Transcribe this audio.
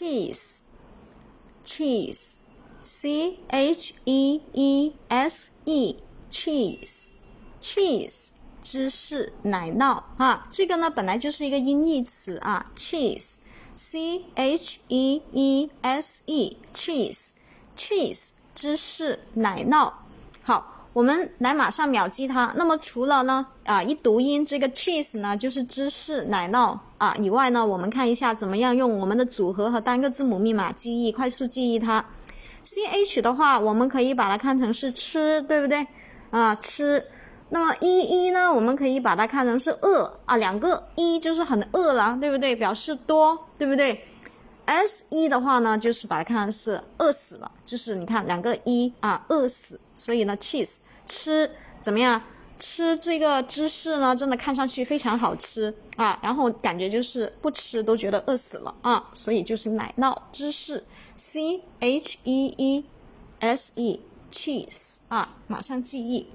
cheese，cheese，c h e e s e，cheese，cheese，芝士奶酪啊，这个呢本来就是一个音译词啊，cheese，c h e e s e，cheese，cheese，芝士奶酪，好。 我们来马上秒记它。那么除了呢啊一读音这个 cheese 呢就是芝士奶酪啊以外呢，我们看一下怎么样用我们的组合和单个字母密码记忆，快速记忆它。c h 的话，我们可以把它看成是吃，对不对啊？吃。那么 e e 呢，我们可以把它看成是饿啊，两个一就是很饿了，对不对？表示多，对不对？s e 的话呢，就是把它看成是饿死了，就是你看两个一啊，饿死。所以呢，cheese 吃怎么样？吃这个芝士呢，真的看上去非常好吃啊，然后感觉就是不吃都觉得饿死了啊，所以就是奶酪芝士，c h e e s e cheese 啊，马上记忆。